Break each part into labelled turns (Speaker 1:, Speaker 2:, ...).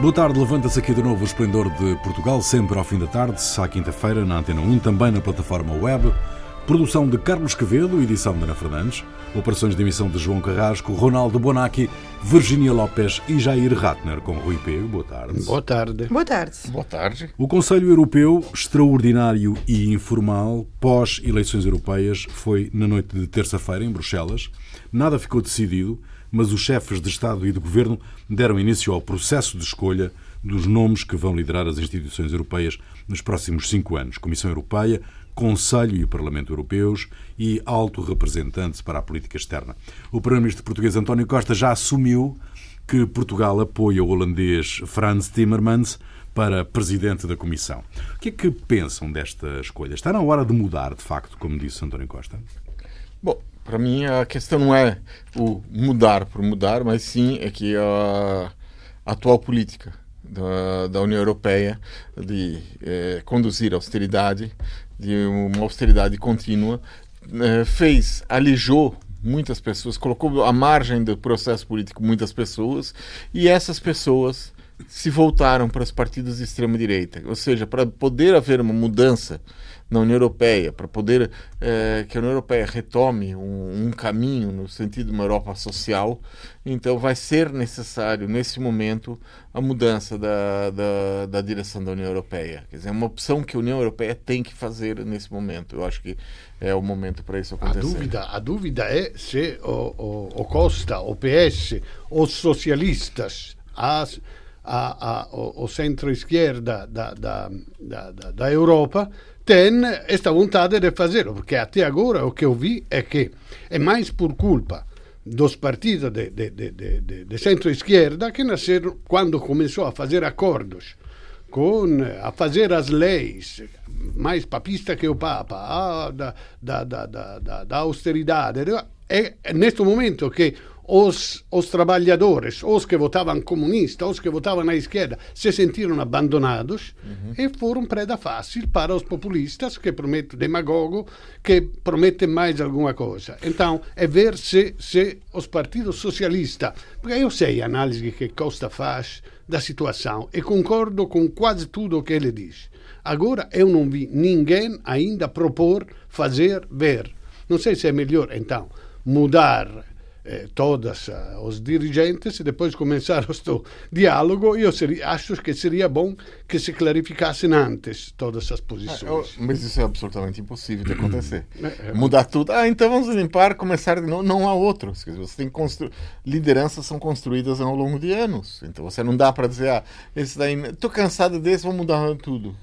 Speaker 1: Boa tarde, levanta-se aqui de novo o Esplendor de Portugal, sempre ao fim da tarde, à quinta-feira, na Antena 1, também na plataforma web. Produção de Carlos Quevedo, edição de Ana Fernandes. Operações de emissão de João Carrasco, Ronaldo Bonacci, Virginia Lopes e Jair Ratner, com Rui P. Boa tarde.
Speaker 2: Boa tarde.
Speaker 3: Boa tarde.
Speaker 4: Boa tarde.
Speaker 1: O Conselho Europeu, extraordinário e informal, pós-eleições europeias, foi na noite de terça-feira, em Bruxelas. Nada ficou decidido, mas os chefes de Estado e de Governo deram início ao processo de escolha dos nomes que vão liderar as instituições europeias nos próximos cinco anos. Comissão Europeia, Conselho e Parlamento Europeus e alto representante para a política externa. O primeiro-ministro português António Costa já assumiu que Portugal apoia o holandês Frans Timmermans para presidente da Comissão. O que é que pensam desta escolha? Está na hora de mudar, de facto, como disse António Costa?
Speaker 4: Bom, para mim a questão não é o mudar por mudar, mas sim é que a atual política da, da União Europeia de é, conduzir austeridade de uma austeridade contínua, eh, fez, alijou muitas pessoas, colocou à margem do processo político muitas pessoas, e essas pessoas se voltaram para os partidos de extrema direita. Ou seja, para poder haver uma mudança na União Europeia, para poder é, que a União Europeia retome um, um, caminho no sentido de uma Europa social, então vai ser necessário, nesse momento, a mudança da, da, da direção da União Europeia. Quer dizer, é uma opção que a União Europeia tem que fazer nesse momento. Eu acho que é o momento para isso acontecer.
Speaker 2: A dúvida, a dúvida é se o, o, o Costa, o PS, os socialistas, as, a, a, o, o centro-esquerda da, da, da, da Europa tem esta vontade de fazê-lo, porque até agora o que eu vi é que é mais por culpa dos partidos de, de, de, de, centro-esquerda que nasceram quando começou a fazer acordos com a fazer as leis mais papista que o Papa, ah, da, da, da, da, da austeridade. É neste momento que os, os trabalhadores, os que votavam comunista, os que votavam na esquerda, se sentiram abandonados uhum. e foram preda fácil para os populistas que prometem, demagogo, que prometem mais alguma coisa. Então, é ver se, se os partidos socialistas, porque eu sei a análise que Costa faz da situação e concordo com quase tudo o que ele diz. Agora, eu não vi ninguém ainda propor, fazer, ver. Não sei se é melhor, então, mudar eh, todos uh, os dirigentes e depois começar o diálogo, eu seria, acho que seria bom que se clarificassem antes todas as posições. É, eu,
Speaker 4: mas isso é absolutamente impossível de acontecer. É, é, Mudar tudo. Ah, então vamos limpar, começar de novo. Não há outro. Você tem que construir. Lideranças são construídas ao longo de anos. Então você não dá para dizer, ah, esse daí. Estou cansado desse, vou mudar tudo.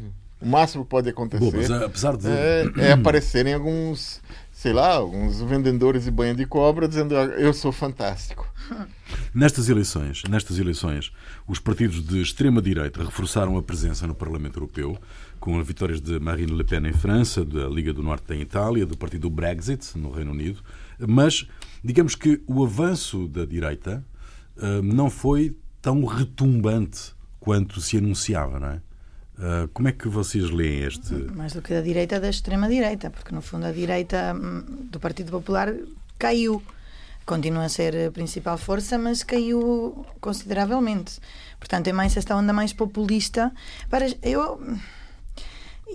Speaker 4: O máximo que pode acontecer Bom, mas, apesar de... é, é aparecerem alguns sei lá, alguns vendedores de banha de cobra dizendo ah, eu sou fantástico.
Speaker 1: Nestas eleições, nestas eleições, os partidos de extrema direita reforçaram a presença no Parlamento Europeu, com as vitórias de Marine Le Pen em França, da Liga do Norte em Itália, do partido Brexit no Reino Unido, mas digamos que o avanço da direita uh, não foi tão retumbante quanto se anunciava, não é? Uh, como é que vocês leem este.
Speaker 3: Mais do que da direita, da extrema-direita, porque no fundo a direita hum, do Partido Popular caiu. Continua a ser a principal força, mas caiu consideravelmente. Portanto, é mais esta onda mais populista. Para, eu,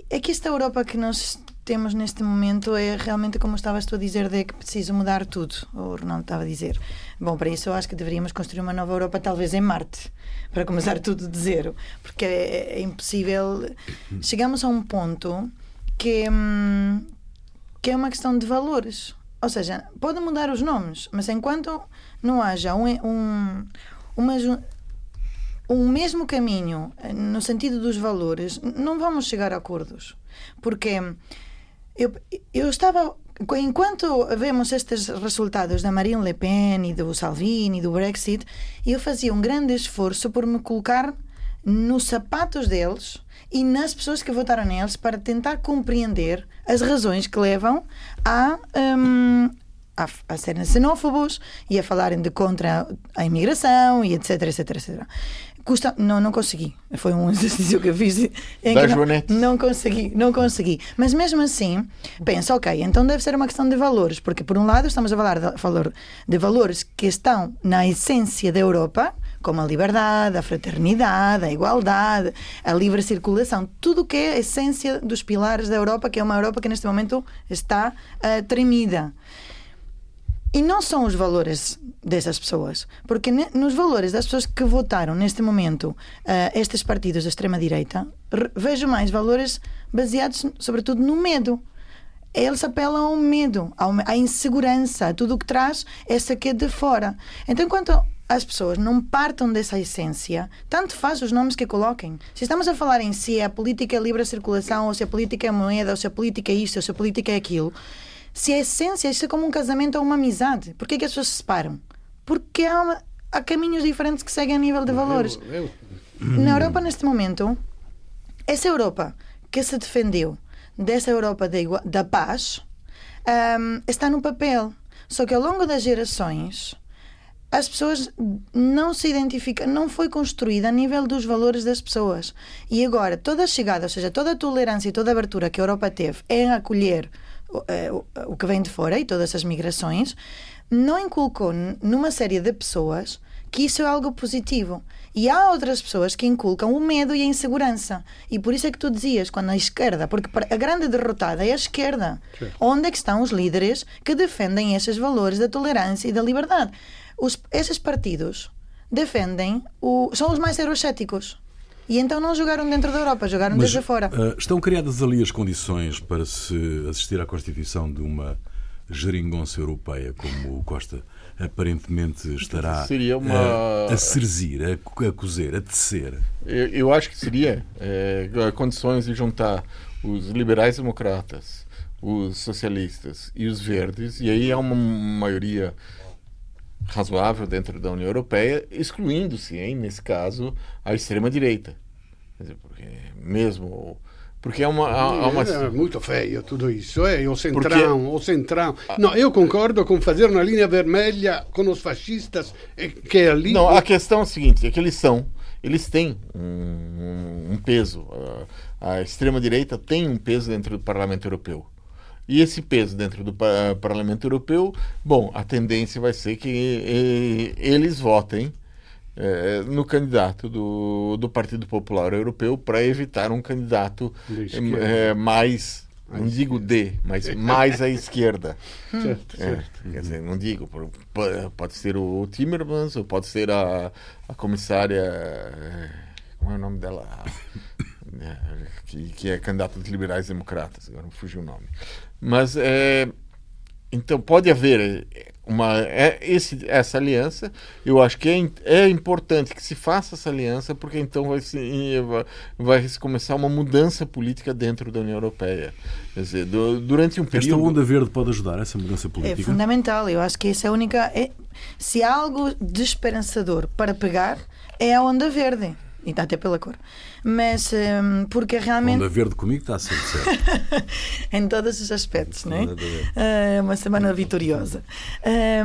Speaker 3: é que esta Europa que nós temos neste momento é realmente como estavas tu a dizer de que preciso mudar tudo. O Ronaldo estava a dizer. Bom, para isso eu acho que deveríamos construir uma nova Europa, talvez em Marte, para começar tudo de zero, porque é, é impossível. Chegamos a um ponto que, hum, que é uma questão de valores. Ou seja, pode mudar os nomes, mas enquanto não haja um, um, uma, um mesmo caminho no sentido dos valores, não vamos chegar a acordos. Porque eu, eu estava. Enquanto vemos estes resultados da Marine Le Pen e do Salvini e do Brexit, eu fazia um grande esforço por me colocar nos sapatos deles e nas pessoas que votaram neles para tentar compreender as razões que levam a, um, a, a serem xenófobos e a falarem de contra a imigração e etc, etc, etc. Custa, não, não consegui. Foi um exercício que eu fiz.
Speaker 4: Da
Speaker 3: não, não consegui, não consegui. Mas mesmo assim, penso, ok, então deve ser uma questão de valores, porque por um lado estamos a falar de, falar de valores que estão na essência da Europa, como a liberdade, a fraternidade, a igualdade, a livre circulação, tudo o que é a essência dos pilares da Europa, que é uma Europa que neste momento está uh, tremida. E não são os valores dessas pessoas, porque nos valores das pessoas que votaram neste momento uh, estes partidos da extrema-direita, vejo mais valores baseados, sobretudo, no medo. Eles apelam ao medo, à insegurança, a tudo o que traz essa que é de fora. Então, enquanto as pessoas não partam dessa essência, tanto faz os nomes que coloquem. Se estamos a falar em si, a política é livre circulação, ou se a política é moeda, ou se a política é isto, ou se a política é aquilo se a essência isto é como um casamento ou uma amizade, por que, que as pessoas se separam? Porque há, uma, há caminhos diferentes que seguem a nível de valores. Eu, eu... Na Europa, neste momento, essa Europa que se defendeu dessa Europa da, da paz um, está no papel. Só que ao longo das gerações as pessoas não se identificam, não foi construída a nível dos valores das pessoas. E agora, toda a chegada, ou seja, toda a tolerância e toda a abertura que a Europa teve em acolher o que vem de fora e todas as migrações, não inculcou numa série de pessoas que isso é algo positivo. E há outras pessoas que inculcam o medo e a insegurança. E por isso é que tu dizias, quando a esquerda, porque a grande derrotada é a esquerda. Sim. Onde é que estão os líderes que defendem esses valores da tolerância e da liberdade? Os, esses partidos defendem, o, são os mais eurocéticos. E então não jogaram dentro da Europa, jogaram Mas, desde fora.
Speaker 1: Uh, estão criadas ali as condições para se assistir à constituição de uma geringonça europeia, como o Costa aparentemente estará
Speaker 4: seria uma...
Speaker 1: a, a serzir, a, a cozer, a tecer.
Speaker 4: Eu, eu acho que seria é, condições de juntar os liberais democratas, os socialistas e os verdes, e aí há uma maioria razoável dentro da União Europeia, excluindo-se, nesse caso, a extrema-direita. Porque mesmo porque é uma, há, uma...
Speaker 2: É muito feio tudo isso, é o centrão, porque... o centrão. Não, eu concordo com fazer uma linha vermelha com os fascistas, que é ali...
Speaker 4: Não, a questão é a seguinte, é que eles são, eles têm um, um peso, a, a extrema-direita tem um peso dentro do Parlamento Europeu. E esse peso dentro do Parlamento Europeu, bom, a tendência vai ser que eles votem é, no candidato do, do Partido Popular Europeu para evitar um candidato é, mais não digo D, mas mais à esquerda.
Speaker 2: Certo, é, certo.
Speaker 4: Quer dizer, não digo, pode ser o Timmermans ou pode ser a, a comissária. É, como é o nome dela? É, que, que é candidata dos liberais democratas, agora não fugiu o nome. Mas é, então pode haver uma é, esse, essa aliança. Eu acho que é, é importante que se faça essa aliança, porque então vai, se, vai, vai começar uma mudança política dentro da União Europeia. Quer dizer, do, durante um período.
Speaker 1: Esta onda verde pode ajudar essa mudança é política?
Speaker 3: É fundamental. Eu acho que essa é a única. É, se há algo desesperançador para pegar, é a onda verde. E até pela cor. Mas um, porque realmente.
Speaker 1: Onda verde comigo está sempre certo.
Speaker 3: em todos os aspectos, não é? Uh, uma semana vitoriosa.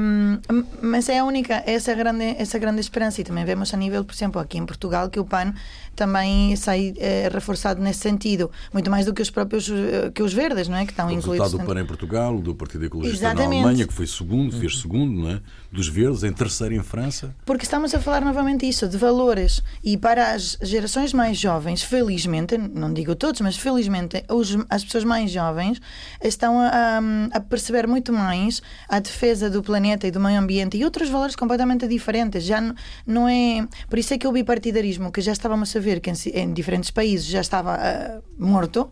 Speaker 3: Um, mas é a única, essa grande, essa grande esperança. E também vemos a nível, por exemplo, aqui em Portugal, que o PAN também sai é, reforçado nesse sentido, muito mais do que os próprios eh, que os verdes, não é? Que estão
Speaker 1: o
Speaker 3: incluídos.
Speaker 1: O resultado do PAN em Portugal, do Partido Ecologista Exatamente. na Alemanha, que foi segundo, fez uhum. segundo, não é? Dos verdes, em terceiro em França.
Speaker 3: Porque estamos a falar novamente isso, de valores. E para as gerações mais jovens, felizmente, não digo todos, mas felizmente, os, as pessoas mais jovens estão a, a, perceber muito mais a defesa do planeta e do meio ambiente e outros valores completamente diferentes. Já não, é. Por isso é que o bipartidarismo, que já estávamos a ver que em, em diferentes países já estava uh, morto,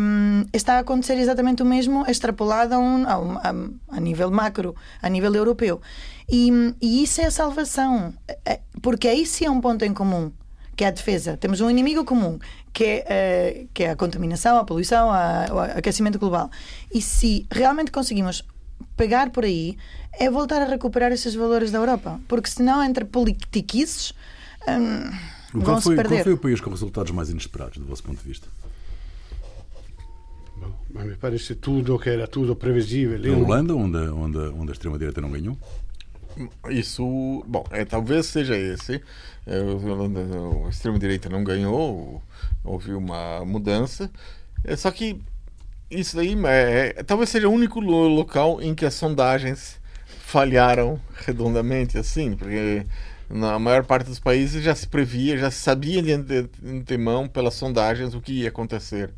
Speaker 3: um, está a acontecer exatamente o mesmo extrapolado a, um, a, a, nível macro, a nível europeu. E, e isso é a salvação, é, porque aí sim é um ponto em comum que é a defesa. Temos um inimigo comum, que é, uh, que é a contaminação, a poluição, a, o aquecimento global. E se realmente conseguimos pegar por aí, é voltar a recuperar esses valores da Europa. Porque senão, entre politiquices. Um,
Speaker 1: qual foi, qual foi o país com resultados mais inesperados, do vosso ponto de vista?
Speaker 2: Bom, mas me parece tudo que era tudo previsível.
Speaker 1: A Holanda, onde, onde, onde a extrema-direita não ganhou?
Speaker 4: Isso, bom, é, talvez seja esse. É, a extrema-direita não ganhou, houve uma mudança. É, só que isso daí é, é, talvez seja o único local em que as sondagens falharam redondamente, assim, porque na maior parte dos países já se previa, já se sabia de antemão pelas sondagens o que ia acontecer.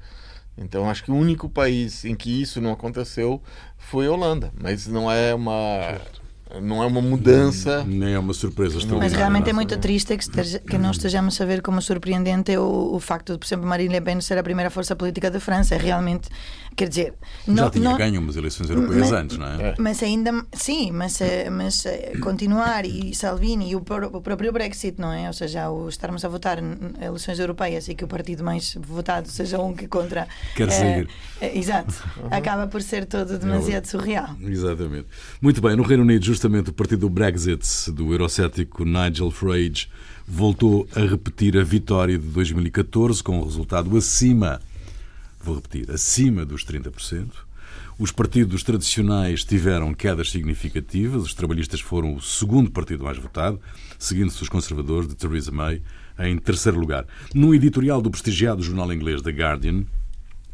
Speaker 4: Então acho que o único país em que isso não aconteceu foi a Holanda, mas não é uma certo não é uma mudança.
Speaker 1: Nem é uma surpresa
Speaker 3: Mas realmente é muito triste que, esteja, que não estejamos a ver como surpreendente o, o facto de, por exemplo, Marine Le Pen ser a primeira força política da França. É realmente, quer dizer.
Speaker 1: Já não, tinha não, ganho umas eleições europeias mas, antes, não é?
Speaker 3: Mas ainda, sim, mas, eh, mas eh, continuar e Salvini e o, o próprio Brexit, não é? Ou seja, o estarmos a votar em eleições europeias e que o partido mais votado seja um que contra.
Speaker 1: Quer é, sair.
Speaker 3: É, exato. Uhum. Acaba por ser todo demasiado surreal.
Speaker 1: Exatamente. Muito bem, no Reino Unido, justamente o partido do Brexit, do eurocético Nigel Farage, voltou a repetir a vitória de 2014 com um resultado acima, vou repetir, acima dos 30%. Os partidos tradicionais tiveram quedas significativas. Os trabalhistas foram o segundo partido mais votado, seguindo-se os conservadores de Theresa May em terceiro lugar. No editorial do prestigiado jornal inglês The Guardian,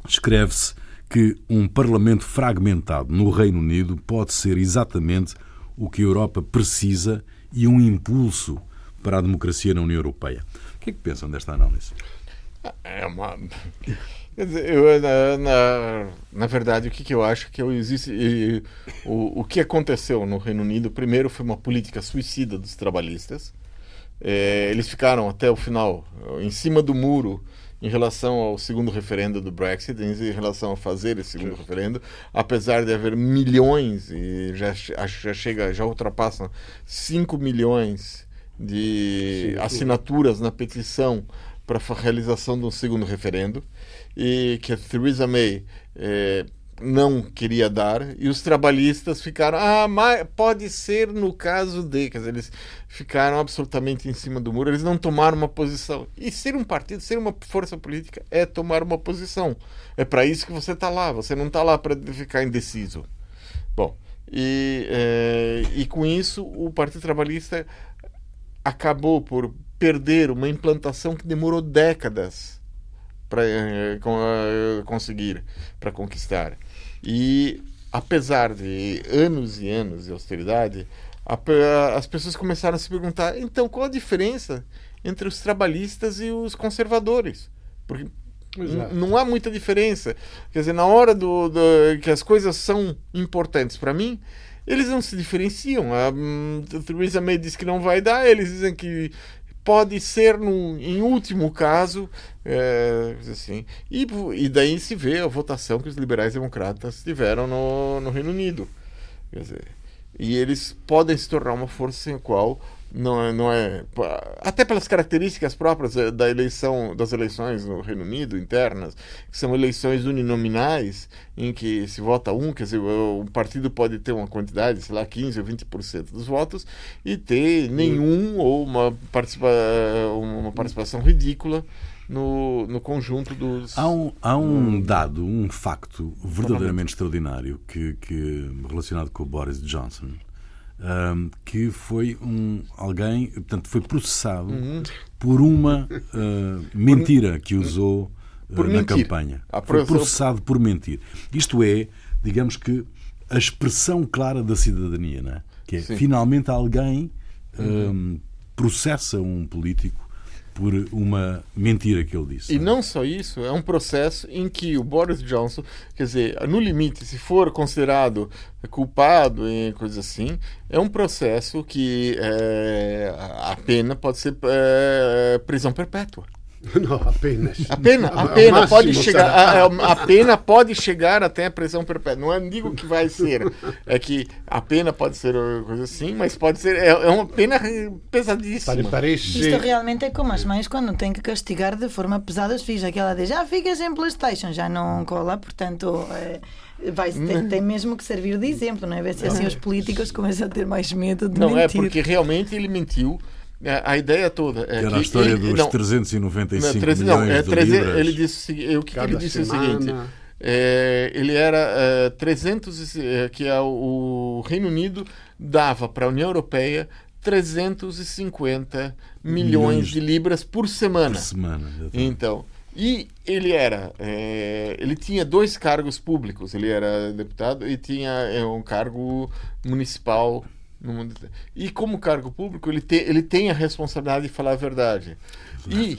Speaker 1: escreve-se que um parlamento fragmentado no Reino Unido pode ser exatamente o que a Europa precisa e um impulso para a democracia na União Europeia. O que é que pensam desta análise?
Speaker 4: É uma. Eu, na, na, na, verdade, o que, que eu acho que existe. E, o, o que aconteceu no Reino Unido, primeiro, foi uma política suicida dos trabalhistas. É, eles ficaram até o final em cima do muro em relação ao segundo referendo do Brexit, em relação a fazer esse segundo Sim. referendo, apesar de haver milhões, e já, já chega, já ultrapassam 5 milhões de Sim, assinaturas na petição para a realização de um segundo referendo, e que a Theresa May eh, não queria dar e os trabalhistas ficaram ah mas pode ser no caso de quer dizer, eles ficaram absolutamente em cima do muro eles não tomaram uma posição. E ser um partido ser uma força política é tomar uma posição. É para isso que você está lá você não está lá para ficar indeciso. Bom e, é, e com isso o Partido Trabalhista acabou por perder uma implantação que demorou décadas para é, conseguir para conquistar e apesar de anos e anos de austeridade, a, as pessoas começaram a se perguntar: então qual a diferença entre os trabalhistas e os conservadores? Porque não há muita diferença. Quer dizer, na hora do, do que as coisas são importantes para mim, eles não se diferenciam. A, a Theresa May diz que não vai dar, eles dizem que pode ser, no, em último caso, é, assim. E, e daí se vê a votação que os liberais democratas tiveram no, no Reino Unido. Dizer, e eles podem se tornar uma força sem a qual não é, não é até pelas características próprias da eleição das eleições no Reino Unido internas que são eleições uninominais em que se vota um quer dizer o partido pode ter uma quantidade sei lá 15 ou 20% dos votos e ter nenhum ou uma, participa, uma participação ridícula no, no conjunto dos.
Speaker 1: Há um, há um dado, um facto verdadeiramente extraordinário que, que relacionado com o Boris Johnson, um, que foi um alguém, portanto, foi processado uhum. por uma uh, mentira que usou uh, na campanha. Foi processado por mentir. Isto é, digamos que a expressão clara da cidadania, não é? que é Sim. finalmente alguém um, processa um político por uma mentira que ele disse.
Speaker 4: E não só isso, é um processo em que o Boris Johnson, quer dizer, no limite, se for considerado culpado e coisa assim, é um processo que é, a pena pode ser é, prisão perpétua.
Speaker 2: Não, apenas.
Speaker 4: A pena, a pena a pode chegar, a, a, pena pode chegar até a prisão perpétua. Não é digo que vai ser, é que a pena pode ser coisa assim, mas pode ser é, é uma pena pesadíssima.
Speaker 3: Parece. Isto realmente é como as mães quando têm que castigar de forma pesada os filhos, aquela de já ficas em PlayStation, já não cola, portanto. É vai tem, tem, mesmo que servir de exemplo, não é? Ver se assim os políticos começam a ter mais medo de
Speaker 4: não
Speaker 3: mentir.
Speaker 4: Não é porque realmente ele mentiu é, a ideia toda
Speaker 1: é Era que a história ele, dos não, 395 não, 3, milhões não, é, de 3, libras.
Speaker 4: Ele disse, o que, que ele disse semana. é o seguinte, é, ele era é, 300, é, que é o, o Reino Unido dava para a União Europeia 350 milhões, milhões, de libras por semana.
Speaker 1: Por semana.
Speaker 4: Então, e ele era, é, ele tinha dois cargos públicos. Ele era deputado e tinha é, um cargo municipal no mundo inteiro. E como cargo público, ele tem, ele tem a responsabilidade de falar a verdade. E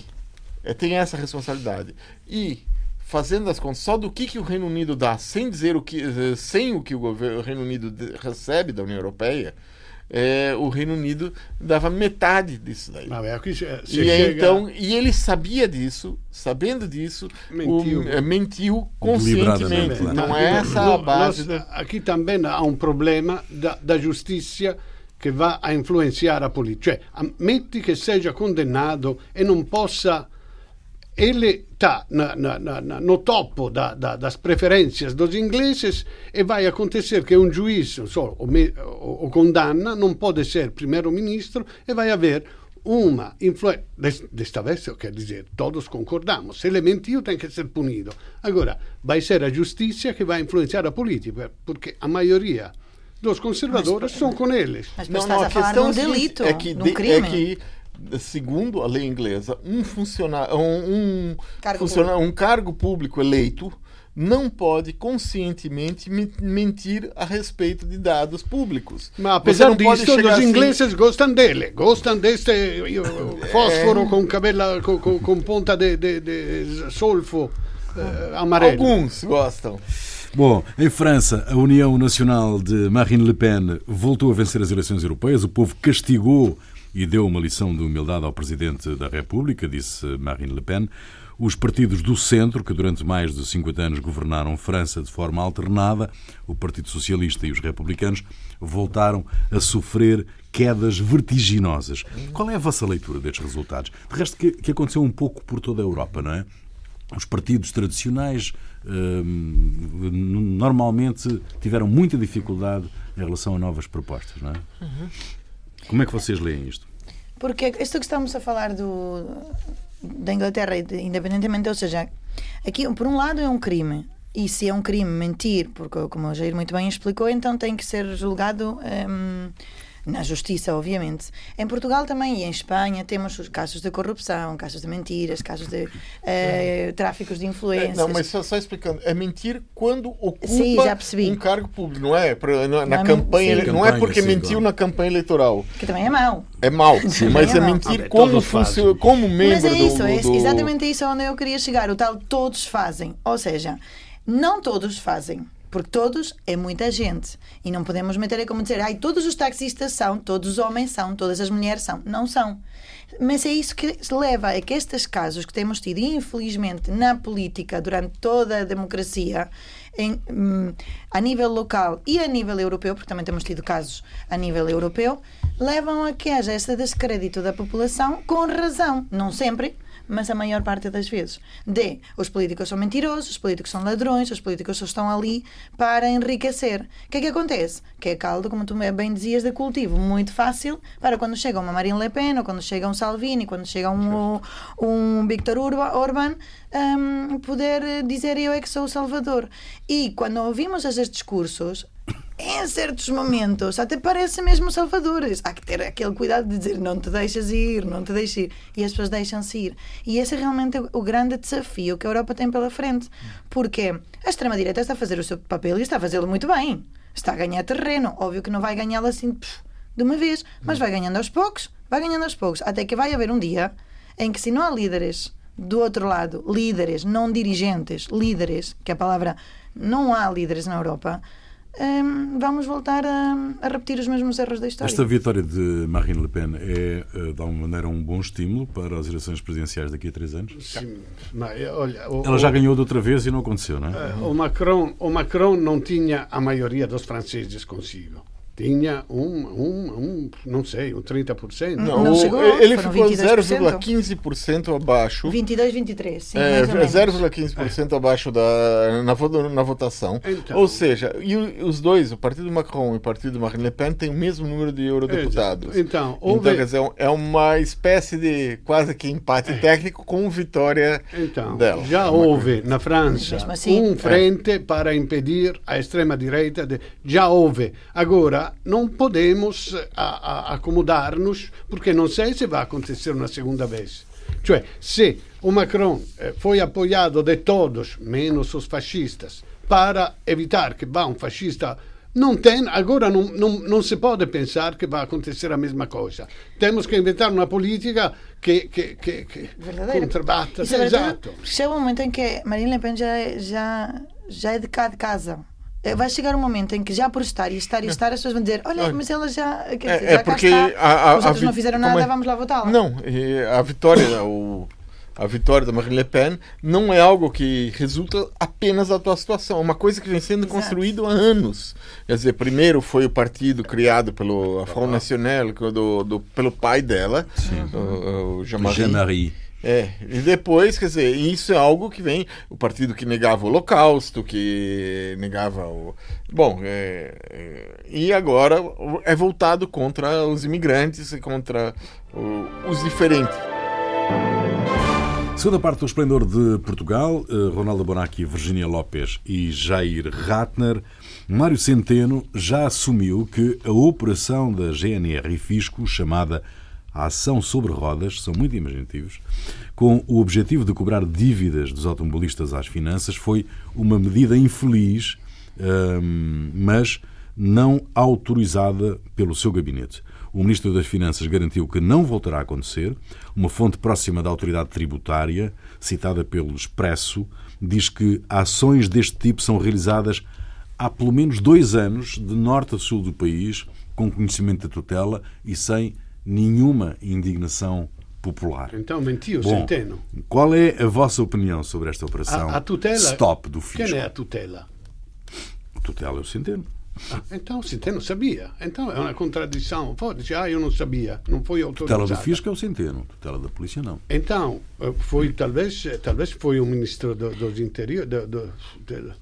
Speaker 4: é, tem essa responsabilidade. E fazendo as contas só do que, que o Reino Unido dá, sem dizer o que, eh, sem o que o, governo, o Reino Unido recebe da União Europeia, é, o Reino Unido dava metade disso daí.
Speaker 2: Aqui se, se
Speaker 4: E,
Speaker 2: chega-
Speaker 4: então, e ele sabia disso, sabendo disso,
Speaker 2: Mentiu.
Speaker 4: o- mentiu
Speaker 1: Deliberadamente,
Speaker 4: conscientemente. Então,
Speaker 2: Ma-
Speaker 4: essa a base.
Speaker 2: nós, aqui também há um problema da, da giustizia che va a influenzare la politica. Cioè, ammetti che seja condannato e non possa. Ele está no topo da, da, das preferências dos ingleses e vai acontecer que um juiz só, o, me- o, o condanna, não pode ser primeiro-ministro e vai haver uma influência. Desta vez, quer dizer, todos concordamos. Se ele mentiu, tem que ser punido. Agora, vai ser a justiça que vai influenciar a política, porque a maioria dos conservadores são com eles.
Speaker 3: Mas depois estás a falar de
Speaker 4: é
Speaker 3: um delito,
Speaker 4: é que,
Speaker 3: um
Speaker 4: de-
Speaker 3: crime.
Speaker 4: é que, segundo a lei inglesa, um funcionário, um, um,
Speaker 3: Cargo
Speaker 4: funcionário- um cargo público eleito não pode conscientemente men- mentir a respeito de dados públicos.
Speaker 2: Ma
Speaker 4: Você
Speaker 2: apesar disso, os
Speaker 4: assim-
Speaker 2: ingleses gostam dele, gostam deste fósforo com cabelo com, com, com ponta de, de, de solfo eh, amarelo.
Speaker 4: Alguns gostam.
Speaker 1: Bom, em França, a União Nacional de Marine Le Pen voltou a vencer as eleições europeias. O povo castigou e deu uma lição de humildade ao Presidente da República, disse Marine Le Pen. Os partidos do centro, que durante mais de 50 anos governaram França de forma alternada, o Partido Socialista e os republicanos, voltaram a sofrer quedas vertiginosas. Qual é a vossa leitura destes resultados? De resto, que, aconteceu um pouco por toda a Europa, não é? Os partidos tradicionais hum, normalmente tiveram muita dificuldade em relação a novas propostas, não é? Como é que vocês leem isto?
Speaker 3: Porque isto que estamos a falar do, da Inglaterra, independentemente, ou seja, aqui por um lado é um crime. E se é um crime mentir, porque como o Jair muito bem explicou, então tem que ser julgado hum, na justiça, obviamente. Em Portugal também e em Espanha temos os casos de corrupção, casos de mentiras, casos de eh, tráficos de
Speaker 4: É,
Speaker 3: influências.
Speaker 4: não, mas só, só explicando, é mentir quando ocupa
Speaker 3: Sim,
Speaker 4: um cargo público, não é? Na, na
Speaker 3: é
Speaker 4: campanha,
Speaker 3: sim.
Speaker 4: não é
Speaker 1: Campanha,
Speaker 4: porque
Speaker 1: sim,
Speaker 4: mentiu
Speaker 1: claro.
Speaker 4: na campanha eleitoral.
Speaker 3: Que também é mau.
Speaker 4: É mal, mas
Speaker 3: é
Speaker 4: é
Speaker 3: mau.
Speaker 4: mentir
Speaker 2: Ah,
Speaker 4: como,
Speaker 2: todos
Speaker 4: funcio-
Speaker 2: fazem.
Speaker 4: como
Speaker 3: Mas
Speaker 4: membro
Speaker 3: é isso,
Speaker 4: do,
Speaker 3: é
Speaker 4: do...
Speaker 3: exatamente isso onde eu queria chegar. O tal todos fazem. Ou seja, não todos fazem. Porque todos é muita gente. E não podemos meter é como dizer, ai, todos os taxistas são, todos os homens são, todas as mulheres são. Não são. Mas é isso que leva a que estes casos que temos tido, infelizmente, na política durante toda a democracia, em, hum, a nível local e a nível europeu, porque também temos tido casos a nível europeu, levam a que haja esse descrédito da população com razão. Não sempre, mas a maior parte das vezes. De os políticos são mentirosos, os políticos são ladrões, os políticos só estão ali para enriquecer. O que é que acontece? Que é caldo, como tu bem dizias, de cultivo muito fácil para quando chega uma Marine Le Pen, ou quando chega um Salvini, quando chega um, um Victor Orban, hum, poder dizer eu é que sou o Salvador. E quando ouvimos esses discursos, em certos momentos até parece mesmo salvadores. Há que ter aquele cuidado de dizer não te deixas ir, não te deixes ir. E as pessoas deixam-se ir. E esse é realmente o grande desafio que a Europa tem pela frente. Porque a extrema-direita está a fazer o seu papel e está a fazê-lo muito bem. Está a ganhar terreno. Óbvio que não vai ganhá-lo assim pff, de uma vez, mas vai ganhando aos poucos, vai ganhando aos poucos. Até que vai haver um dia em que, se não há líderes do outro lado, líderes, não dirigentes, líderes, que a palavra não há líderes na Europa, hum, vamos voltar a, a repetir os mesmos erros da história.
Speaker 1: Esta vitória de Marine Le Pen é, eh, de alguma maneira, um bom estímulo para as eleições presidenciais daqui a três anos?
Speaker 2: Sim, ma eh, olha, o,
Speaker 1: Ela já
Speaker 2: o-
Speaker 1: ganhou de outra vez e não aconteceu, não é?
Speaker 2: eh, o Macron, o Macron não tinha a maioria dos franceses consigo. Tinha um, um, um não sei, um 30%.
Speaker 4: Não,
Speaker 3: Não chegou,
Speaker 4: ele ficou
Speaker 3: 22%.
Speaker 4: 0,15% abaixo.
Speaker 3: 22, 23, sim,
Speaker 4: É,
Speaker 3: mais ou menos.
Speaker 4: 0,15% abaixo da, na, na votação.
Speaker 2: Então.
Speaker 4: Ou seja, e o- os dois, o partido Macron e o partido Marine Le Pen, têm o mesmo número de eurodeputados.
Speaker 2: Exato. Então,
Speaker 4: Então,
Speaker 2: houve-
Speaker 4: quer dizer, é uma espécie de quase que empate técnico com vitória
Speaker 2: Então,
Speaker 4: dela.
Speaker 2: já houve na França
Speaker 3: assim-
Speaker 2: um frente para impedir a extrema-direita. de- Já houve. Agora, não podemos a- acomodar-nos, porque não sei se vai acontecer uma segunda vez. Cioè, se o Macron eh, foi apoiado de todos, menos os fascistas, para evitar que vá um fascista Não tem, agora não, não, não se pode pensar que vai acontecer a mesma coisa. Temos que inventar uma política que, que, que, que contrabata. Exato.
Speaker 3: Chega um momento em que Marine Le Pen já, é, já, já é de cá de casa. É, vai chegar um momento em que já por estar e estar e estar as pessoas vão dizer olha, mas ela já, quer
Speaker 4: dizer, é, é porque está,
Speaker 3: a, a, os outros a, não fizeram nada, é? vamos lá votá-la.
Speaker 4: Não, a vitória, o, a vitória da Marine Le Pen não é algo que resulta apenas da tua situação, é uma coisa que vem sendo Exato. construída há anos. Quer dizer, primeiro foi o partido criado pelo Front National, do, do, pelo pai dela, o, o Jean-Marie. É, e depois, quer dizer, isso é algo que vem, o partido que negava o Holocausto, que negava o. Bom, é, é, e agora é voltado contra os imigrantes e contra o, os diferentes.
Speaker 1: Segunda parte do Esplendor de Portugal, eh, Ronaldo Bonacci, Virginia Lopes e Jair Ratner. Mário Centeno já assumiu que a operação da GNR e Fisco, chamada a ação sobre rodas, são muito imaginativos, com o objetivo de cobrar dívidas dos automobilistas às finanças, foi uma medida infeliz, hum, mas não autorizada pelo seu gabinete. O Ministro das Finanças garantiu que não voltará a acontecer. Uma fonte próxima da autoridade tributária, citada pelo Expresso, diz que ações deste tipo são realizadas há pelo menos dois anos, de norte a sul do país, com conhecimento da tutela e sem nenhuma indignação popular.
Speaker 2: Então mentiu, Bom, Centeno.
Speaker 1: Qual é a vossa opinião sobre esta operação
Speaker 2: a, a tutela,
Speaker 1: stop do fisco?
Speaker 2: Quem é a tutela?
Speaker 1: A tutela é o Centeno.
Speaker 2: Ah, então o Centeno sabia. Então é uma contradição. Pode dizer, ah, eu não sabia, não foi autorizado.
Speaker 1: Tutela do fisco é o Centeno, tutela da polícia não.
Speaker 2: Então, eh, foi talvez, eh, talvez foi o ministro do, dos interiores, do, do, do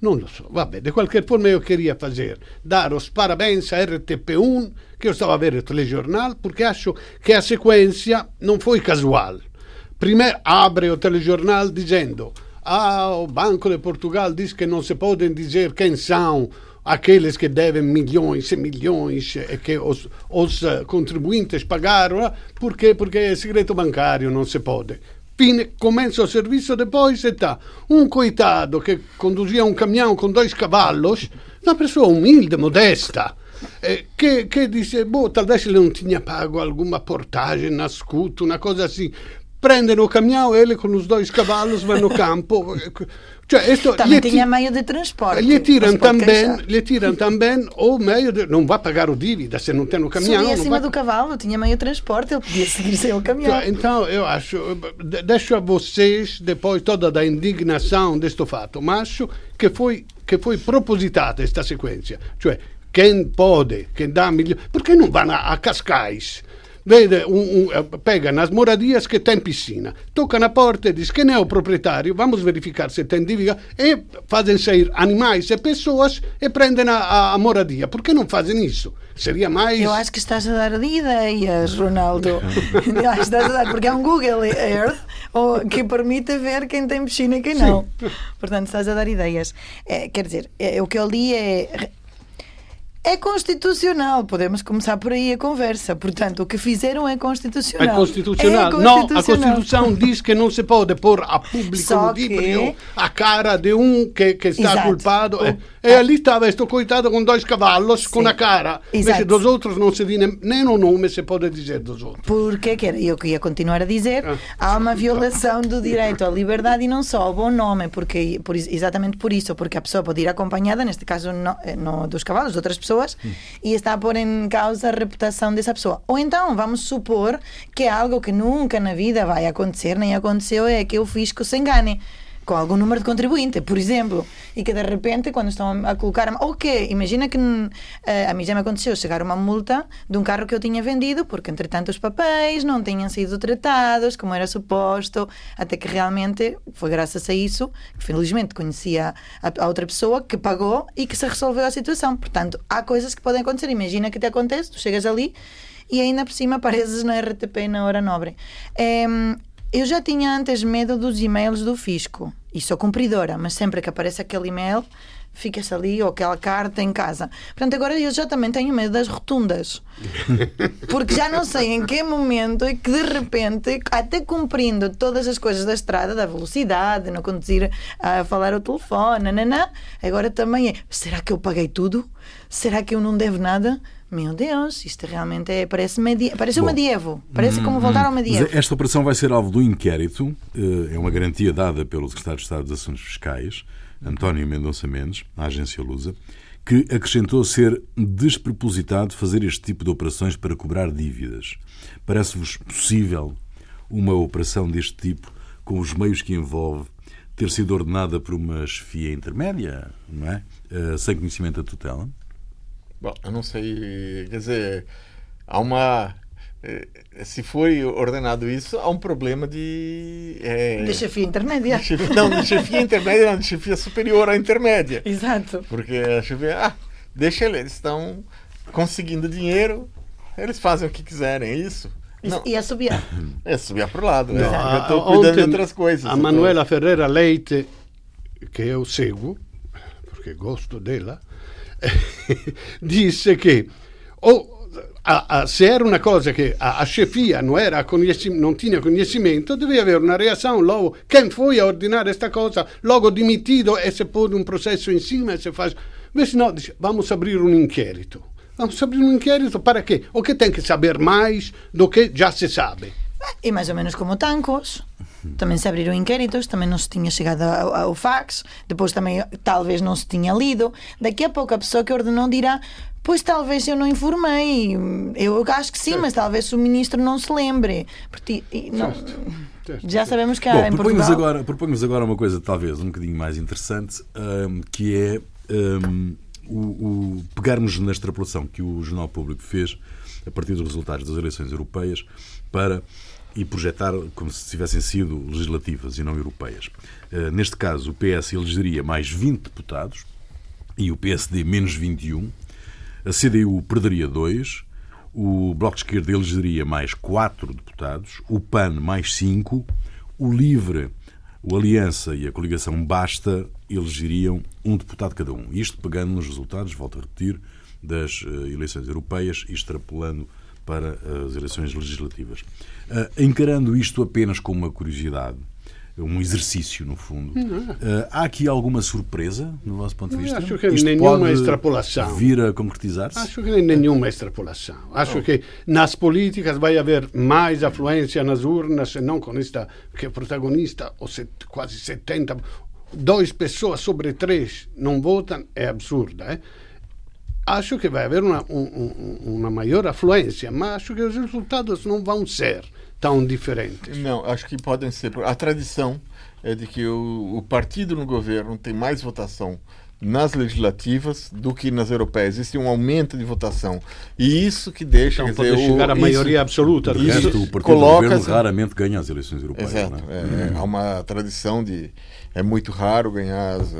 Speaker 2: non lo so, vabbè, di qualche forma io queria fazer. Dar os parabéns a RTP1 que eu estava a ver o telejornal porque acho que a sequência não foi casual. Primeiro abre o telejornal dizendo ah, o Banco de Portugal diz que não se podem dizer quem são aqueles que devem milhões e milhões e que os, os contribuintes pagaram, porque, porque é segredo bancário, não se pode fine, começa o serviço depois e tá um coitado que conduzia um caminhão com dois cavalos, uma pessoa humilde, modesta, eh, che, che dice, boh, talvez ele não tinha pago alguma portagem na scuto, uma coisa assim. Prendem o caminhão, ele com os dois cavalos vai no campo.
Speaker 3: Cioè, esto, também tinha meio de transporte.
Speaker 2: Lhe tiram, também, lhe tiram também o meio de. Não vai pagar o dívida se não tem o caminhão.
Speaker 3: Subia acima
Speaker 2: vai...
Speaker 3: do cavalo, tinha meio de transporte, ele podia seguir sem o caminhão.
Speaker 2: Então, eu acho. Deixo a vocês depois toda a indignação deste fato, mas acho que foi, que foi propositata esta sequência. Cioè, quem pode, quem dá milhões. Porque não vão a, a Cascais? Vede un, un, eh, pega nas moradias que tem piscina, toca na porta e diz quem é o proprietário, vamos verificar se tem dívida e fazem sair animais e pessoas e prendem a, a, moradia. Por que não fazem isso? Seria mais.
Speaker 3: Eu acho que estás a dar ideias, Ronaldo. estás a dar, porque é um Google Earth que permite ver quem tem piscina e quem não. Sim. Portanto, estás a dar ideias. É, quer dizer, é, o que eu li é é constitucional. Podemos começar por aí a conversa. Portanto, o que fizeram é constitucional.
Speaker 2: É constitucional. É constitucional. Não, a Constituição diz que não se pode pôr a público Só que... a cara de um que, que está Exato. culpado. O... E, e ali estava este coitado com dois cavalos, Sim. com a cara. Exato. Mas dos outros não se diz nem o nome, se pode dizer dos outros.
Speaker 3: Porque, que era, eu queria continuar a dizer, ah. há uma violação do direito à liberdade e não só ao bom nome, porque, por, exatamente por isso, porque a pessoa pode ir acompanhada, neste caso no, eh, dos cavalos, outras pessoas pessoas hum. e está a pôr em causa a reputação dessa pessoa. Ou então, vamos supor que é algo que nunca na vida vai acontecer, nem aconteceu, é que o fisco se engane com algum número de contribuinte, por exemplo, e que de repente, quando estão a colocar. Ou que, imagina que uh, a mim já me aconteceu chegar uma multa de um carro que eu tinha vendido, porque entretanto os papéis não tinham sido tratados como era suposto, até que realmente foi graças a isso que felizmente conhecia a, a outra pessoa que pagou e que se resolveu a situação. Portanto, há coisas que podem acontecer. Imagina que te acontece, tu chegas ali e ainda por cima apareces na RTP na hora nobre. É, eu já tinha antes medo dos e-mails do fisco e sou cumpridora, mas sempre que aparece aquele e-mail fica-se ali ou aquela carta em casa. Portanto, agora eu já também tenho medo das rotundas. Porque já não sei em que momento é que de repente, até cumprindo todas as coisas da estrada, da velocidade, não conduzir a falar ao telefone, nananã, agora também é: será que eu paguei tudo? Será que eu não devo nada? Meu Deus, isto realmente é, parece, medi parece Bom, um medievo. Parece como voltar ao medievo.
Speaker 1: Esta operação vai ser alvo do inquérito. Eh, é uma garantia dada pelo Secretário de Estado dos Assuntos Fiscais, António Mendonça Mendes, à agência Lusa, que acrescentou ser despropositado fazer este tipo de operações para cobrar dívidas. Parece-vos possível uma operação deste tipo, com os meios que envolve, ter sido ordenada por uma chefia intermédia, não é? Eh, sem conhecimento da tutela?
Speaker 4: Bom, eu não sei. Quer dizer, há uma. Eh, se foi ordenado isso, há um problema de.
Speaker 3: É, de chefia intermédia.
Speaker 4: De chefia, não, de chefia intermédia, não, de chefia superior à intermédia.
Speaker 3: Exato.
Speaker 4: Porque a chefia. Ah, deixa eles, eles estão conseguindo dinheiro, eles fazem o que quiserem, é isso?
Speaker 3: Não. E assobiar.
Speaker 4: É assobiar para o lado. Né? eu estou cuidando de outras coisas.
Speaker 2: A Manuela tô... Ferreira Leite, que eu sigo, porque gosto dela, disse che o a, a, se era una cosa che a, a chefia non, non tinha conhecimento, devia avere una reazione, logo, quem foi a ordenar esta cosa, logo dimitido e se pôr um processo em cima e se faz... Mas não, dice, vamos abrir um inquérito. Vamos abrir um inquérito para quê? O que tem que saber mais do que já se sabe?
Speaker 3: E mais ou menos como tancos. Também se abriram inquéritos, também não se tinha chegado ao, ao, fax, depois também talvez não se tinha lido. Daqui a pouco a pessoa que ordenou dirá: Pois talvez eu não informei. Eu acho que sim, mas talvez o ministro não se lembre. Porque, não, já sabemos que há
Speaker 1: Bom,
Speaker 3: em Portugal...
Speaker 1: agora, proponho agora uma coisa talvez um bocadinho mais interessante, um, que é um, o, o, pegarmos na extrapolação que o Jornal Público fez a partir dos resultados das eleições europeias para e projetar como se tivessem sido legislativas e não europeias. Uh, neste caso, o PS elegeria mais 20 deputados e o PSD menos 21. A CDU perderia 2. O Bloco de Esquerda elegeria mais 4 deputados. O PAN mais 5. O LIVRE, o Aliança e a coligação Basta elegeriam um deputado cada um. Isto pegando nos resultados, volto a repetir, das uh, eleições europeias e extrapolando para as eleições legislativas. Uh, encarando isto apenas como uma curiosidade, um exercício, no fundo. Uh, há aqui alguma surpresa, no vosso ponto de vista?
Speaker 2: Acho que Isto nenhuma extrapolação.
Speaker 1: vir a concretizar-se?
Speaker 2: Acho que nenhuma extrapolação. Acho oh. que nas políticas vai haver mais afluência nas urnas, e não com esta que é protagonista, ou set, quase 70, duas pessoas sobre três não votam, é absurda. Eh? Acho que vai haver uma, um, uma maior afluência, mas acho que os resultados não vão ser tão diferentes.
Speaker 4: Não, acho que podem ser. A tradição é de que o, o partido no governo tem mais votação nas legislativas do que nas europeias. Existe um aumento de votação. E isso que deixa.
Speaker 2: Então, pode dizer, chegar à maioria isso, absoluta.
Speaker 1: Isso, o partido coloca, do governo raramente ganha as eleições europeias.
Speaker 4: Exato. Né? É, há uma tradição de. É muito raro ganhar as,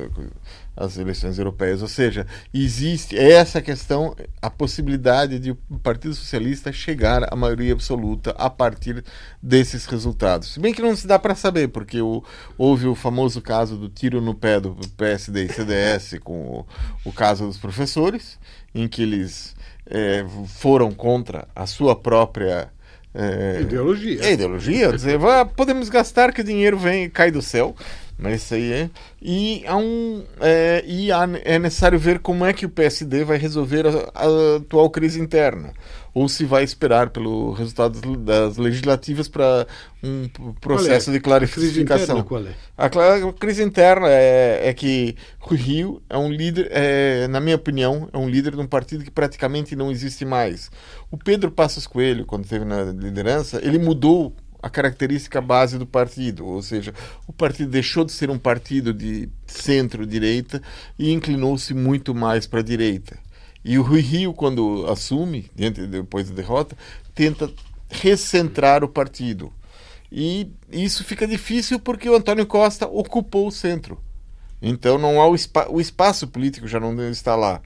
Speaker 4: as eleições europeias. Ou seja, existe essa questão, a possibilidade de o Partido Socialista chegar à maioria absoluta a partir desses resultados. Se bem que não se dá para saber, porque o, houve o famoso caso do tiro no pé do PSD e CDS com o, o caso dos professores, em que eles é, foram contra a sua própria
Speaker 2: é, ideologia.
Speaker 4: É ideologia, dizer, podemos gastar que o dinheiro vem cai do céu. Mas isso aí é. E, há um, é, e há, é necessário ver como é que o PSD vai resolver a, a atual crise interna. Ou se vai esperar pelo resultado das legislativas para um processo é? de clarificação.
Speaker 2: qual é?
Speaker 4: A, a, crise interna é, é que o Rio é um líder, é, na minha opinião, é um líder de um partido que praticamente não existe mais. O Pedro Passos Coelho, quando esteve na liderança, ele mudou a característica base do partido, ou seja, o partido deixou de ser um partido de centro-direita e inclinou-se muito mais para a direita. E o Rui Rio, quando assume, depois da derrota, tenta recentrar o partido. E isso fica difícil porque o Antônio Costa ocupou o centro. Então não há o, o espaço político já não está lá.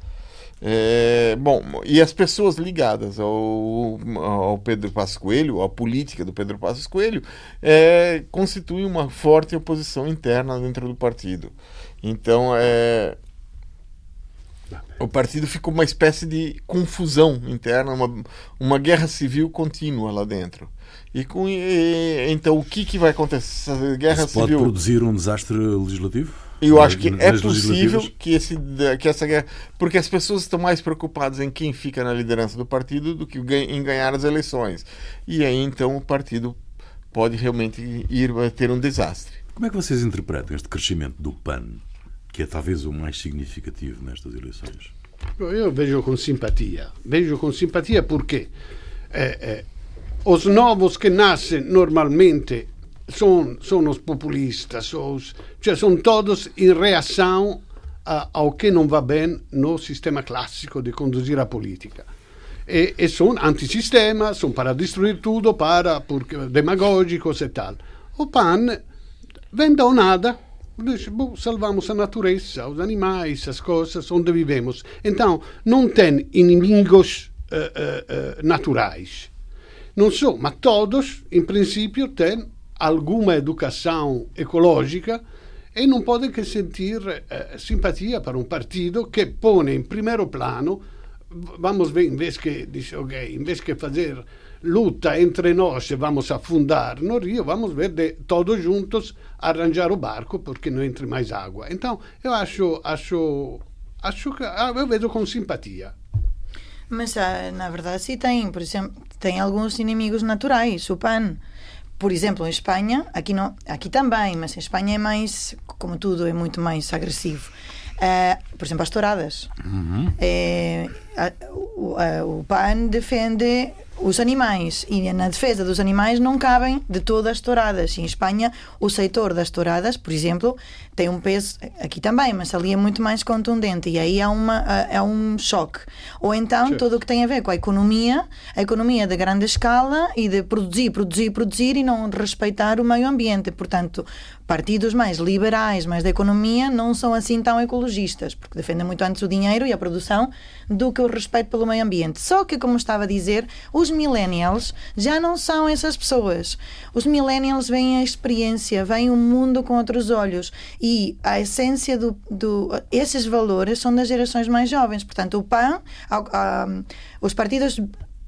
Speaker 4: É, bom, e as pessoas ligadas ao, ao Pedro Passos Coelho, à política do Pedro Passos Coelho, é, constituem uma forte oposição interna dentro do partido. Então, é, o partido ficou uma espécie de confusão interna, uma, uma guerra civil contínua lá dentro. E com e, então o que, que vai acontecer? Essa guerra
Speaker 1: Isso pode
Speaker 4: civil.
Speaker 1: produzir um desastre legislativo?
Speaker 4: Eu acho que é possível que, esse, que essa guerra. Porque as pessoas estão mais preocupadas em quem fica na liderança do partido do que em ganhar as eleições. E aí então o partido pode realmente ir a ter um desastre.
Speaker 1: Como é que vocês interpretam este crescimento do PAN, que é talvez o mais significativo nestas eleições?
Speaker 2: Eu vejo com simpatia. Vejo com simpatia porque eh, eh, os novos que nascem normalmente são, são os populistas, os, cioè são todos em reação a- ao que não vai bem no sistema clássico de conduzir a política. E, e são antissistema, são para destruir tudo, para porque, demagógicos e tal. O PAN vem do nada, diz, "Bom, salvamos a natureza, os animais, as coisas onde vivemos. Então, não tem inimigos eh, eh, eh, naturais. Não são, mas todos, em princípio, têm alguma educação ecológica e não podem que sentir eh, simpatia para um partido que põe em primeiro plano, vamos ver, em vez que, dice, ok, em que fazer luta entre nós vamos afundar no rio, vamos ver de todos juntos arranjar o barco porque não entre mais água. Então, eu acho, acho, acho que ah, eu vejo com simpatia.
Speaker 3: Mas ah, na verdade sim tem, por exemplo, tem alguns inimigos naturais, o PAN. Por exemplo, em Espanha, aqui, não, aqui também, mas em Espanha é mais, como tudo, é muito mais agressivo. Ah, por exemplo, as touradas. É, a- o, a- o PAN defende os animais e na defesa dos animais não cabem de todas as touradas. E em Espanha, o setor das touradas, por exemplo, tem um peso, aqui também, mas ali é muito mais contundente e aí há, uma, há um choque. Ou então, tudo o que tem a ver com a economia, a economia de grande escala e de produzir, produzir, produzir e não respeitar o meio ambiente. Portanto, partidos mais liberais, mais da economia, não são assim tão ecologistas, porque defendem muito antes o dinheiro e a produção do que o respeito pelo meio ambiente. Só que, como estava a dizer, os millennials já não são essas pessoas. Os millennials veem a experiência, veem o mundo com outros olhos e a essência do, do esses valores são das gerações mais jovens. Portanto, o PAN, ao- a- os partidos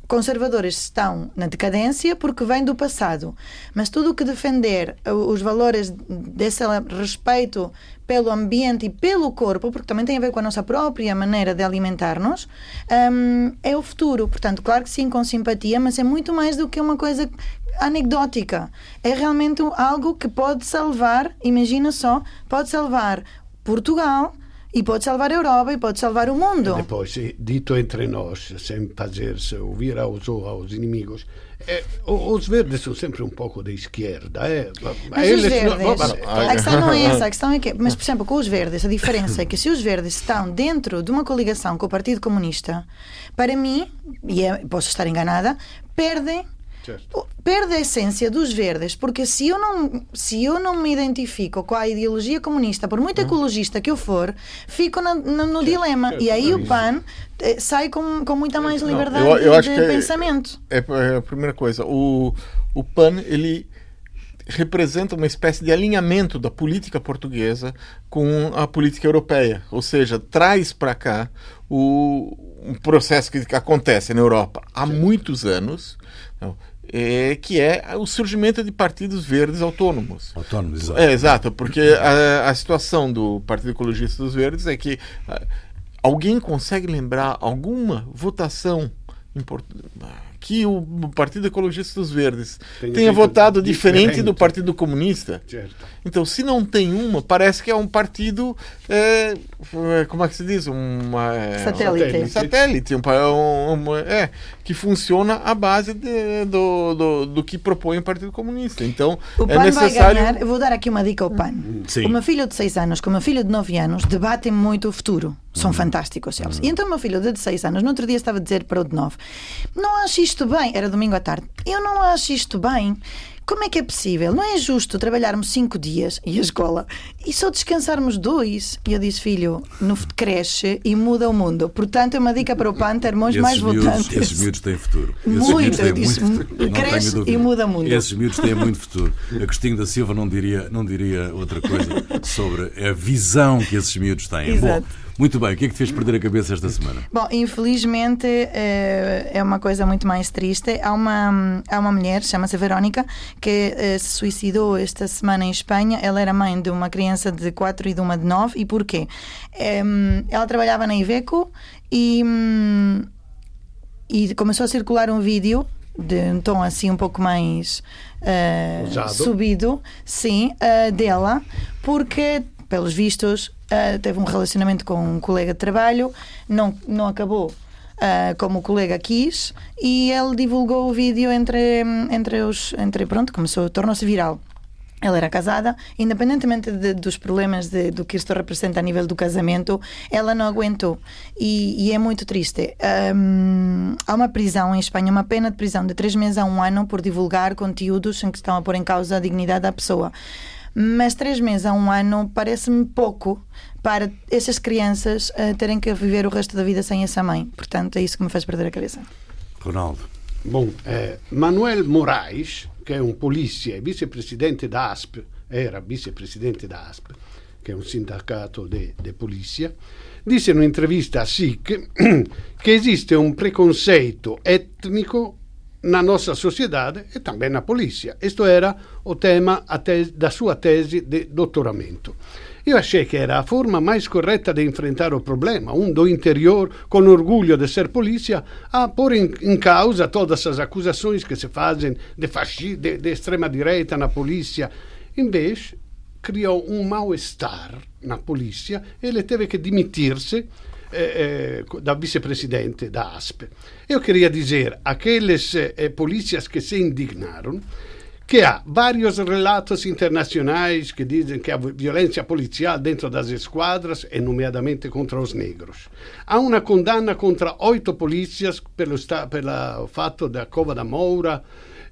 Speaker 3: conservadores estão na decadência porque vêm do passado. Mas tudo o que defender uh, os valores desse respeito pelo ambiente e pelo corpo, porque também tem a ver com a nossa própria maneira de alimentar-nos, hum, é o futuro. Portanto, claro que sim, com simpatia, mas é muito mais do que uma coisa anedótica. É realmente um- algo que pode salvar, imagina só, pode salvar Portugal e pode salvar a Europa e pode salvar o mundo.
Speaker 2: Depois, eh, dito entre nós, sem fazer-se ouvir aos, aos inimigos, o- os verdes são sempre um pouco de esquerda. Eh?
Speaker 3: Mas os verdes,
Speaker 2: vabbè,
Speaker 3: a questão não é essa, a questão é que, mas por exemplo, com os verdes, a diferença é que se os verdes estão dentro de uma coligação com o Partido Comunista, para mim, e é- posso estar enganada, perdem
Speaker 2: certo.
Speaker 3: perde a essência dos verdes, porque se eu não, se eu não me identifico com a ideologia comunista, por muito ecologista que eu for, fico na- na- no dilema.
Speaker 2: certo,
Speaker 3: e aí
Speaker 2: é
Speaker 3: o
Speaker 2: isso.
Speaker 3: PAN eh, sai com, com muita mais liberdade
Speaker 4: eu- eu
Speaker 3: de
Speaker 4: que é-
Speaker 3: pensamento.
Speaker 4: É é a primeira coisa. O, o PAN, ele representa uma espécie de alinhamento da política portuguesa com a política europeia, ou seja, traz para cá o um processo que acontece na Europa há muitos anos, não, é, que é o surgimento de partidos verdes autônomos.
Speaker 1: Autónomos, exato.
Speaker 4: É, exato, porque a, a situação do Partido Ecologista dos Verdes é que ah, alguém consegue lembrar alguma votação import- que o Partido Ecologista dos Verdes
Speaker 2: Tenha
Speaker 4: tenha votado diferente,
Speaker 2: diferente.
Speaker 4: do Partido Comunista?
Speaker 2: certo.
Speaker 4: Então, se não tem uma, parece que é um partido, é, é, como é que se diz? Uma, é,
Speaker 3: Satélite.
Speaker 4: Um satélite, um, um- é, que funciona à base de- do, do, do que propõe o Partido Comunista. Então,
Speaker 3: O
Speaker 4: é
Speaker 3: PAN vai
Speaker 4: necessário...
Speaker 3: ganhar. Eu vou dar aqui uma dica ao PAN.
Speaker 1: Sim.
Speaker 3: O meu filho de 6 anos com o meu filho de 9 anos debatem muito o futuro. São fantásticos eles. E então o meu filho de 6 anos, no outro dia estava a dizer para o de 9: Não acho isto bem. Era domingo à tarde. Eu não acho isto bem. Como é que é possível? Não é justo trabalharmos cinco dias e a escola e só descansarmos dois? E eu disse, filho, no, cresce e muda o mundo. Portanto, é uma dica para o PAN ter mais
Speaker 1: miúdos,
Speaker 3: votantes.
Speaker 1: esses miúdos têm futuro. Esses
Speaker 3: Muito, eu disse,
Speaker 1: muito
Speaker 3: cresce e muda mundo.
Speaker 1: Esses miúdos têm muito futuro. Agostinho da Silva não diria, não diria outra coisa sobre a visão que esses miúdos têm.
Speaker 3: Exato.
Speaker 1: Bom, Muito bem, o que é que te fez perder a cabeça esta semana?
Speaker 3: Bom, infelizmente eh, é uma coisa muito mais triste. Há uma, há uma mulher, chama-se Verónica, que eh, se suicidou esta semana em Espanha. Ela era mãe de uma criança de 4 e de uma de 9. E porquê? Ela trabalhava na Iveco e, hum, e começou a circular um vídeo de um tom assim um pouco mais
Speaker 2: Ousado.
Speaker 3: subido, sim, eh, dela, porque, pelos vistos, eh, teve um relacionamento com um colega de trabalho, não, não acabou eh, como o colega quis, e ele divulgou o vídeo entre, entre os. Entre, pronto, começou, tornou-se viral. Ela era casada, independentemente de- dos problemas de- do que isto representa a nível do casamento, ela não aguentou. E, e é muito triste. Hum, há uma prisão em Espanha, uma pena de prisão de três meses a um ano por divulgar conteúdos em que estão a pôr em causa a dignidade da pessoa. Mas três meses a um ano parece-me pouco para essas crianças eh, terem que viver o resto da vida sem essa mãe. Portanto, é isso que me faz perder a cabeça.
Speaker 1: Ronaldo.
Speaker 2: Bom, eh, Manuel Moraes, che è un polizia e vicepresidente da ASP, era vicepresidente da ASP, che è un sindacato di polizia, disse in un'intervista a SIC che esiste un preconceito etnico na nossa sociedade e também na polícia. Isto era o tema da sua tese de doutoramento. Io achei che era a forma mais corretta di enfrentar o problema, um do interior, com orgulho de ser polícia, a pôr em, causa todas as acusações que se fazem de, fasci, de, de extrema-direita na polícia. Em vez, criou um mal-estar na polícia ele teve que demitir-se eh, eh, da vice-presidente da ASP. Eu queria dizer àqueles eh, polícias que se indignaram que há vários relatos internacionais que dizem que há violência policial dentro das esquadras, e nomeadamente contra os negros. Há uma condanna contra oito polícias pelo, pelo fatto da Cova da Moura,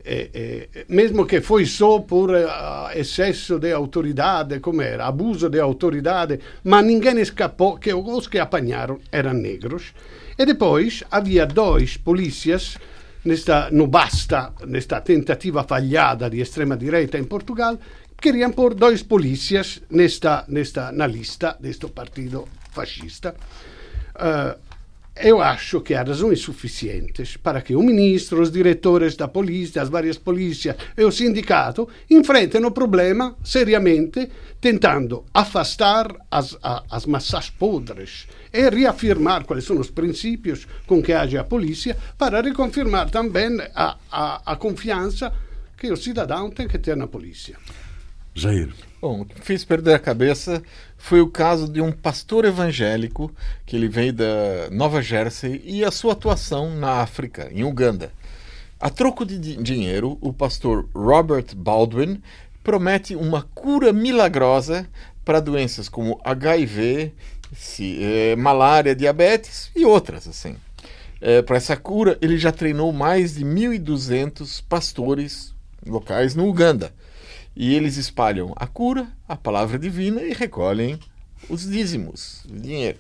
Speaker 2: eh, eh, mesmo que foi só por eh, excesso de autoridade, como era, abuso de autoridade, mas ninguém escapou, que os que apanharam eram negros. E depois havia dois polícias nesta, no basta, nesta tentativa falhada di estrema direita in Portugal, queriam pôr dois polícias nesta, nesta, na lista deste partido fascista. Eh, eu acho que há razões suficientes para que o ministro, os diretores da polícia, as várias polícias e o sindicato enfrentem o problema seriamente, tentando afastar as, a- as massas podres e reafirmar quais são os princípios com que age a polícia para reconfirmar também a, a, a confiança que o cidadão tem que ter na polícia.
Speaker 1: Jair.
Speaker 4: Bom, fez perder a cabeça foi o caso de um pastor evangélico que ele veio da Nova Jersey e a sua atuação na África, em Uganda. A troco de di- dinheiro, o pastor Robert Baldwin promete uma cura milagrosa para doenças como HIV, se- eh, malária, diabetes e outras assim. Eh, para essa cura, ele já treinou mais de 1.200 pastores locais no Uganda. E eles espalham a cura, a palavra divina e recolhem os dízimos, o dinheiro.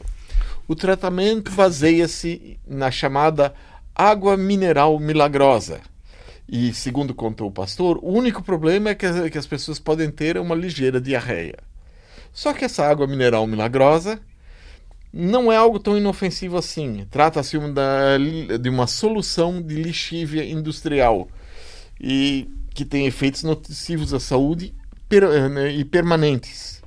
Speaker 4: O tratamento baseia-se na chamada água mineral milagrosa. E, segundo contou o pastor, o único problema é que as, que as pessoas podem ter uma ligeira diarreia. Só que essa água mineral milagrosa não é algo tão inofensivo assim. Trata-se de uma solução de lixívia industrial e que tem efeitos nocivos à saúde per- né, e permanentes.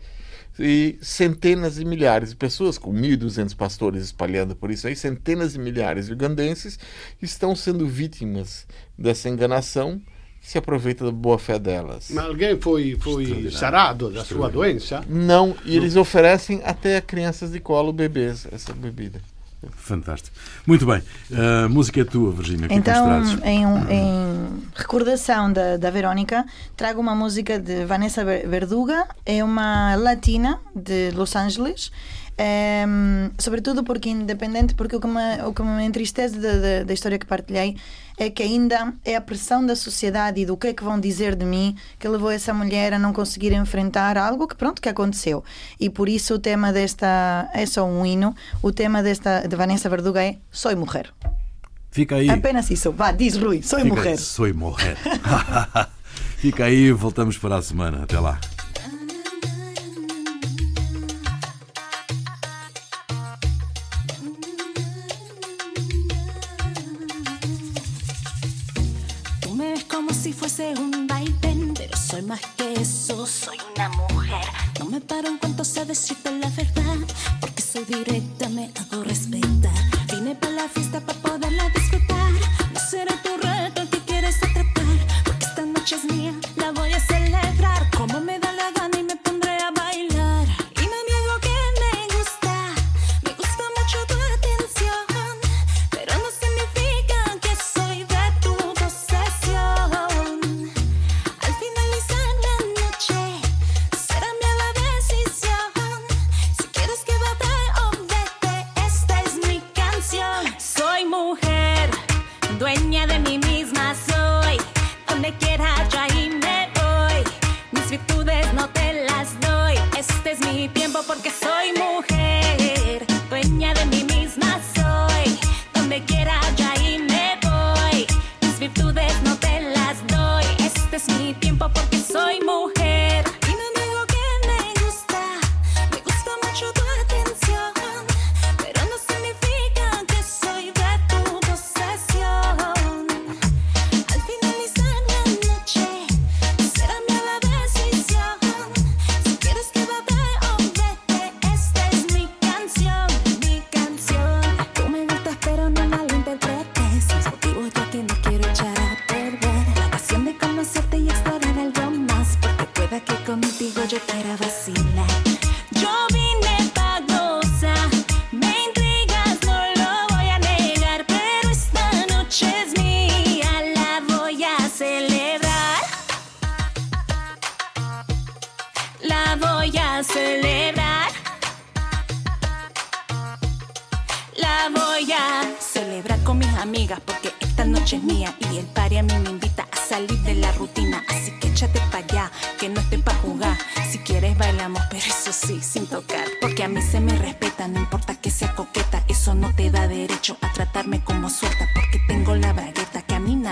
Speaker 4: E centenas de milhares de pessoas, com 1.200 pastores espalhando por isso aí, centenas de milhares de ugandenses estão sendo vítimas dessa enganação que se aproveita da boa fé delas.
Speaker 2: Ma alguém foi, foi sarado da sua doença?
Speaker 4: Não, e eles oferecem até a crianças de colo bebês essa bebida.
Speaker 1: Fantástico. Muito bem. A música é tua, Virginia. Que é que
Speaker 3: Então,
Speaker 1: trazes?
Speaker 3: em, um- em recordação da, da Verónica, trago uma música de Vanessa Ver- Verduga, é uma latina de Los Angeles. Ehm, sobretudo porque independente, porque o que me, o que me entristece da, história que partilhei é que ainda é a pressão da sociedade e do que é que vão dizer de mim que levou essa mulher a não conseguir enfrentar algo que pronto que aconteceu e por isso o tema desta é só um hino o tema desta de Vanessa Verduga é Soy Mujer
Speaker 1: Fica aí.
Speaker 3: Apenas isso. Vá, diz Rui, sou mulher.
Speaker 1: Sou mulher. Fica aí, voltamos para a semana. Até lá.
Speaker 5: que eso, soy una mujer. No me paro en cuanto sabes decirte la verdad, porque soy directa.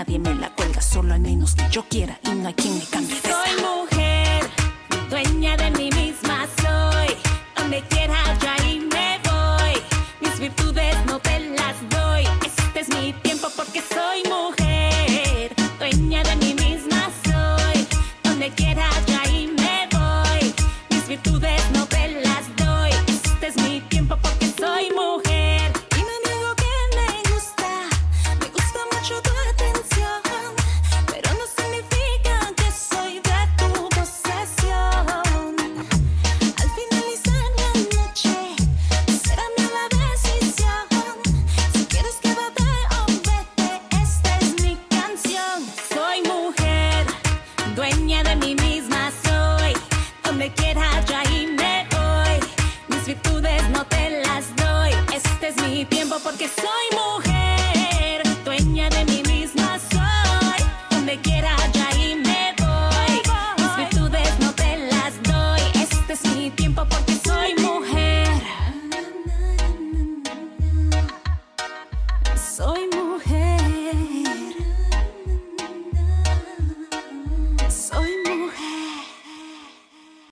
Speaker 5: nadie me la cuelga, solo al menos que yo quiera y no hay quien me cambie de esta.